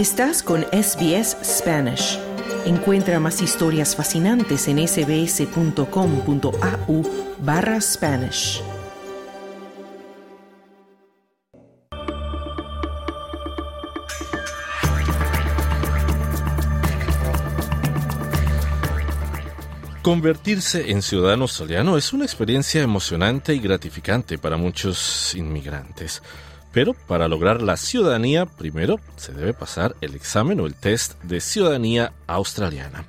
Estás con SBS Spanish. Encuentra más historias fascinantes en sbs.com.au barra Spanish. Convertirse en ciudadano australiano es una experiencia emocionante y gratificante para muchos inmigrantes. Pero para lograr la ciudadanía, primero se debe pasar el examen o el test de ciudadanía australiana.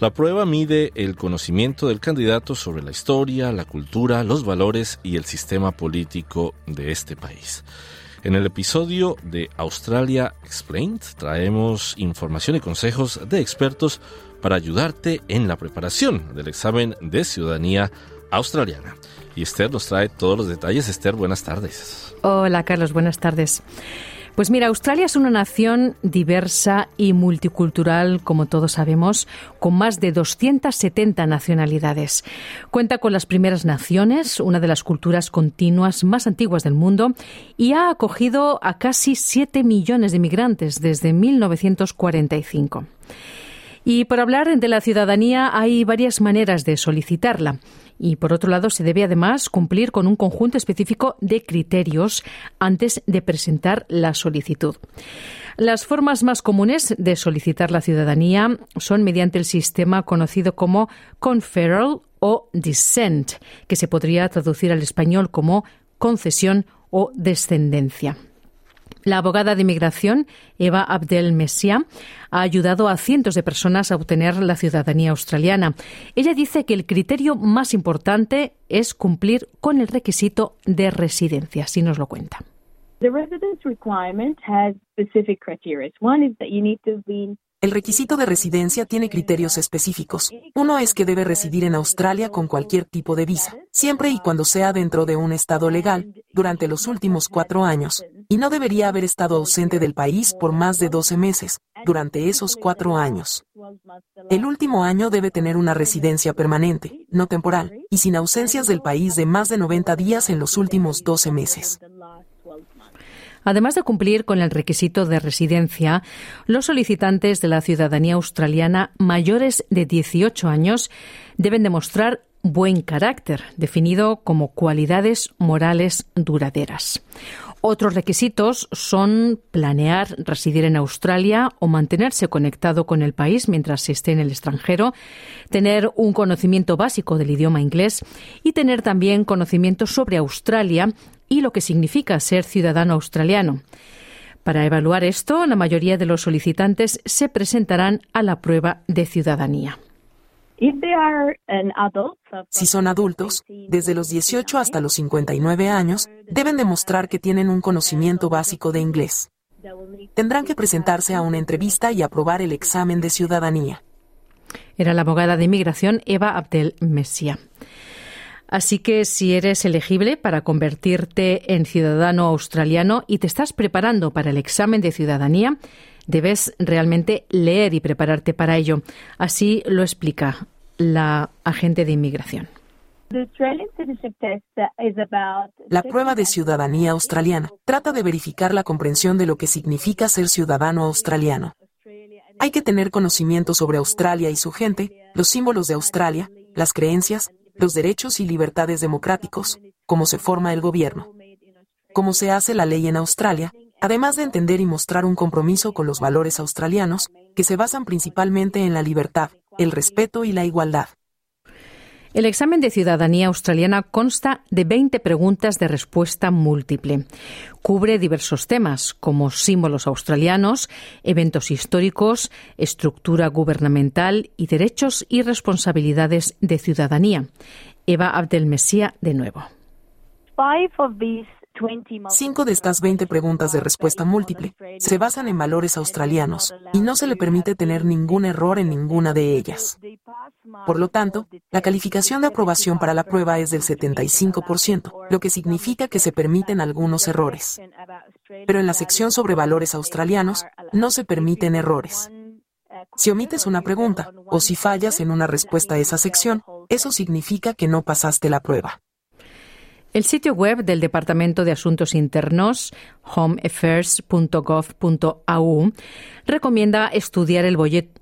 La prueba mide el conocimiento del candidato sobre la historia, la cultura, los valores y el sistema político de este país. En el episodio de Australia Explained traemos información y consejos de expertos para ayudarte en la preparación del examen de ciudadanía australiana. Y Esther nos trae todos los detalles. Esther, buenas tardes. Hola Carlos, buenas tardes. Pues mira, Australia es una nación diversa y multicultural, como todos sabemos, con más de 270 nacionalidades. Cuenta con las primeras naciones, una de las culturas continuas más antiguas del mundo, y ha acogido a casi 7 millones de migrantes desde 1945. Y por hablar de la ciudadanía hay varias maneras de solicitarla. Y por otro lado, se debe además cumplir con un conjunto específico de criterios antes de presentar la solicitud. Las formas más comunes de solicitar la ciudadanía son mediante el sistema conocido como conferral o descent, que se podría traducir al español como concesión o descendencia. La abogada de inmigración, Eva Abdel Messia, ha ayudado a cientos de personas a obtener la ciudadanía australiana. Ella dice que el criterio más importante es cumplir con el requisito de residencia, si nos lo cuenta. El requisito de residencia tiene criterios específicos. Uno es que debe residir en Australia con cualquier tipo de visa, siempre y cuando sea dentro de un estado legal, durante los últimos cuatro años, y no debería haber estado ausente del país por más de 12 meses, durante esos cuatro años. El último año debe tener una residencia permanente, no temporal, y sin ausencias del país de más de 90 días en los últimos 12 meses. Además de cumplir con el requisito de residencia, los solicitantes de la ciudadanía australiana mayores de 18 años deben demostrar buen carácter, definido como cualidades morales duraderas. Otros requisitos son planear residir en Australia o mantenerse conectado con el país mientras se esté en el extranjero, tener un conocimiento básico del idioma inglés y tener también conocimiento sobre Australia y lo que significa ser ciudadano australiano. Para evaluar esto, la mayoría de los solicitantes se presentarán a la prueba de ciudadanía. Si son adultos, desde los 18 hasta los 59 años, deben demostrar que tienen un conocimiento básico de inglés. Tendrán que presentarse a una entrevista y aprobar el examen de ciudadanía. Era la abogada de inmigración Eva Abdel Messia. Así que si eres elegible para convertirte en ciudadano australiano y te estás preparando para el examen de ciudadanía, debes realmente leer y prepararte para ello. Así lo explica la agente de inmigración. La prueba de ciudadanía australiana trata de verificar la comprensión de lo que significa ser ciudadano australiano. Hay que tener conocimiento sobre Australia y su gente, los símbolos de Australia, las creencias, los derechos y libertades democráticos, cómo se forma el gobierno, cómo se hace la ley en Australia, además de entender y mostrar un compromiso con los valores australianos, que se basan principalmente en la libertad, el respeto y la igualdad. El examen de ciudadanía australiana consta de 20 preguntas de respuesta múltiple. Cubre diversos temas como símbolos australianos, eventos históricos, estructura gubernamental y derechos y responsabilidades de ciudadanía. Eva Abdelmesía de nuevo. Cinco de estas 20 preguntas de respuesta múltiple se basan en valores australianos y no se le permite tener ningún error en ninguna de ellas. Por lo tanto, la calificación de aprobación para la prueba es del 75%, lo que significa que se permiten algunos errores. Pero en la sección sobre valores australianos no se permiten errores. Si omites una pregunta o si fallas en una respuesta a esa sección, eso significa que no pasaste la prueba. El sitio web del Departamento de Asuntos Internos, homeaffairs.gov.au, recomienda estudiar el,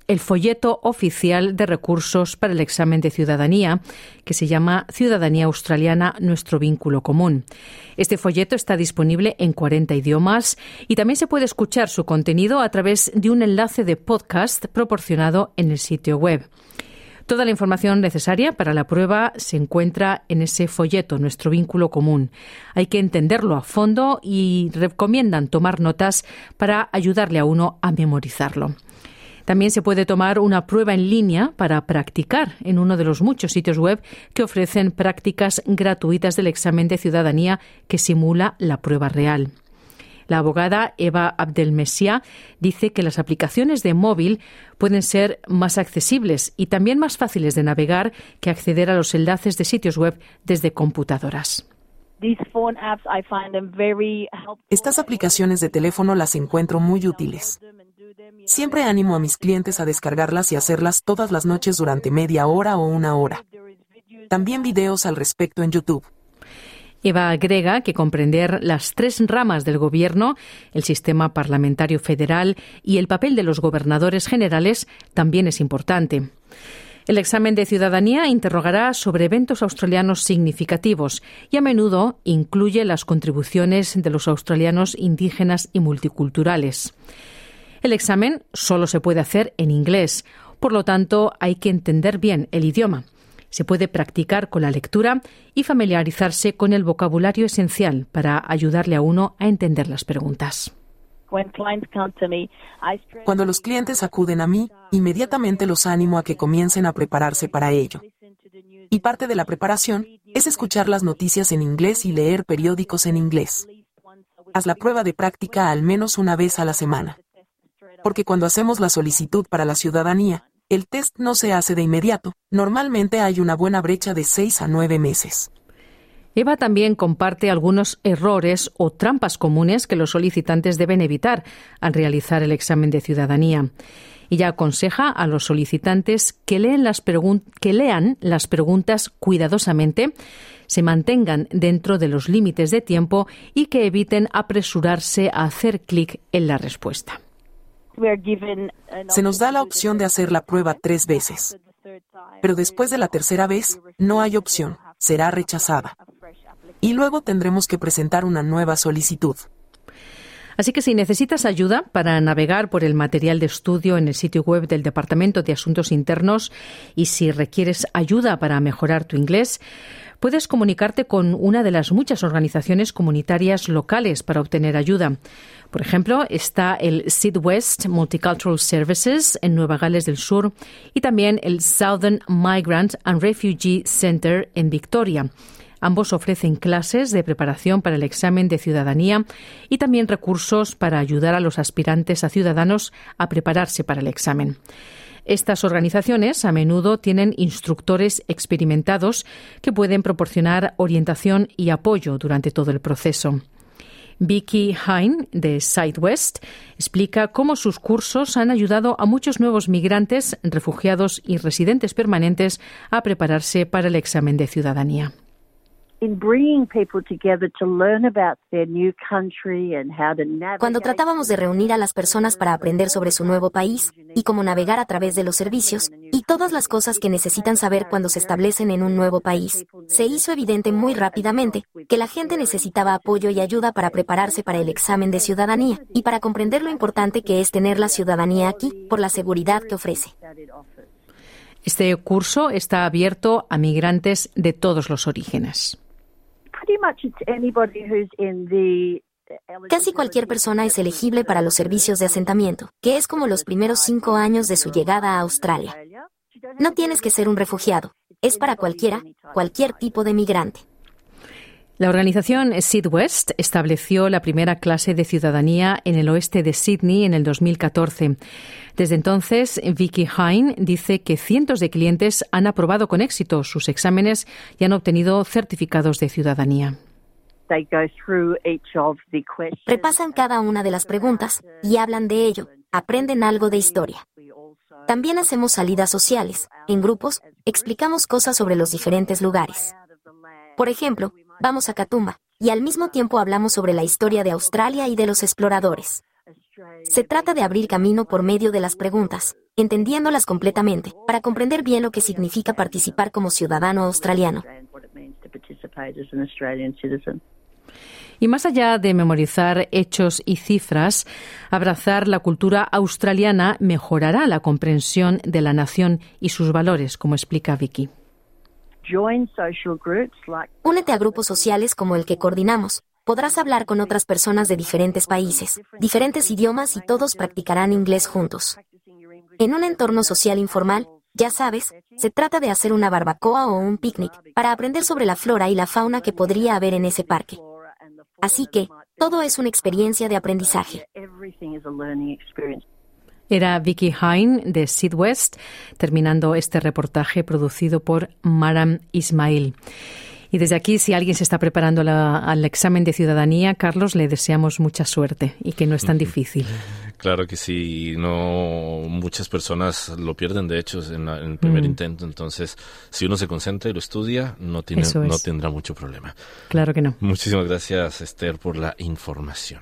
el, folleto oficial de recursos para el examen de ciudadanía, que se llama Ciudadanía Australiana, nuestro vínculo común. Este folleto está disponible en 40 idiomas y también se puede escuchar su contenido a través de un enlace de podcast proporcionado en el sitio web. Toda la información necesaria para la prueba se encuentra en ese folleto, nuestro vínculo común. Hay que entenderlo a fondo y recomiendan tomar notas para ayudarle a uno a memorizarlo. También se puede tomar una prueba en línea para practicar en uno de los muchos sitios web que ofrecen prácticas gratuitas del examen de ciudadanía que simula la prueba real. La abogada Eva Abdelmesia dice que las aplicaciones de móvil pueden ser más accesibles y también más fáciles de navegar que acceder a los enlaces de sitios web desde computadoras. Estas aplicaciones de teléfono las encuentro muy útiles. Siempre animo a mis clientes a descargarlas y hacerlas todas las noches durante media hora o una hora. También videos al respecto en YouTube. Eva agrega que comprender las tres ramas del Gobierno, el sistema parlamentario federal y el papel de los gobernadores generales también es importante. El examen de ciudadanía interrogará sobre eventos australianos significativos y a menudo incluye las contribuciones de los australianos indígenas y multiculturales. El examen solo se puede hacer en inglés, por lo tanto hay que entender bien el idioma. Se puede practicar con la lectura y familiarizarse con el vocabulario esencial para ayudarle a uno a entender las preguntas. Cuando los clientes acuden a mí, inmediatamente los animo a que comiencen a prepararse para ello. Y parte de la preparación es escuchar las noticias en inglés y leer periódicos en inglés. Haz la prueba de práctica al menos una vez a la semana. Porque cuando hacemos la solicitud para la ciudadanía, el test no se hace de inmediato. Normalmente hay una buena brecha de seis a nueve meses. Eva también comparte algunos errores o trampas comunes que los solicitantes deben evitar al realizar el examen de ciudadanía. Ella aconseja a los solicitantes que, las que lean las preguntas cuidadosamente, se mantengan dentro de los límites de tiempo y que eviten apresurarse a hacer clic en la respuesta. Se nos da la opción de hacer la prueba tres veces. Pero después de la tercera vez, no hay opción, será rechazada. Y luego tendremos que presentar una nueva solicitud. Así que si necesitas ayuda para navegar por el material de estudio en el sitio web del Departamento de Asuntos Internos y si requieres ayuda para mejorar tu inglés, puedes comunicarte con una de las muchas organizaciones comunitarias locales para obtener ayuda. Por ejemplo, está el West Multicultural Services en Nueva Gales del Sur y también el Southern Migrant and Refugee Center en Victoria. Ambos ofrecen clases de preparación para el examen de ciudadanía y también recursos para ayudar a los aspirantes a ciudadanos a prepararse para el examen. Estas organizaciones a menudo tienen instructores experimentados que pueden proporcionar orientación y apoyo durante todo el proceso. Vicky Hine, de Sidewest, explica cómo sus cursos han ayudado a muchos nuevos migrantes, refugiados y residentes permanentes a prepararse para el examen de ciudadanía. Cuando tratábamos de reunir a las personas para aprender sobre su nuevo país y cómo navegar a través de los servicios y todas las cosas que necesitan saber cuando se establecen en un nuevo país, se hizo evidente muy rápidamente que la gente necesitaba apoyo y ayuda para prepararse para el examen de ciudadanía y para comprender lo importante que es tener la ciudadanía aquí por la seguridad que ofrece. Este curso está abierto a migrantes de todos los orígenes. Casi cualquier persona es elegible para los servicios de asentamiento, que es como los primeros cinco años de su llegada a Australia. No tienes que ser un refugiado, es para cualquiera, cualquier tipo de migrante. La organización West estableció la primera clase de ciudadanía en el oeste de Sydney en el 2014. Desde entonces, Vicky Hine dice que cientos de clientes han aprobado con éxito sus exámenes y han obtenido certificados de ciudadanía. Repasan cada una de las preguntas y hablan de ello, aprenden algo de historia. También hacemos salidas sociales. En grupos, explicamos cosas sobre los diferentes lugares. Por ejemplo, vamos a Catumba, y al mismo tiempo hablamos sobre la historia de Australia y de los exploradores. Se trata de abrir camino por medio de las preguntas, entendiéndolas completamente, para comprender bien lo que significa participar como ciudadano australiano. Y más allá de memorizar hechos y cifras, abrazar la cultura australiana mejorará la comprensión de la nación y sus valores, como explica Vicky. Únete a grupos sociales como el que coordinamos. Podrás hablar con otras personas de diferentes países, diferentes idiomas y todos practicarán inglés juntos. En un entorno social informal, ya sabes, se trata de hacer una barbacoa o un picnic para aprender sobre la flora y la fauna que podría haber en ese parque. Así que, todo es una experiencia de aprendizaje. Era Vicky Hine de Sidwest, terminando este reportaje producido por Maram Ismail. Y desde aquí, si alguien se está preparando al examen de ciudadanía, Carlos, le deseamos mucha suerte y que no es tan difícil. Claro que sí, no muchas personas lo pierden de hecho en, el primer mm. intento, entonces si uno se concentra y lo estudia, no, tiene, no tendrá mucho problema. Claro que no. Muchísimas gracias Esther por la información.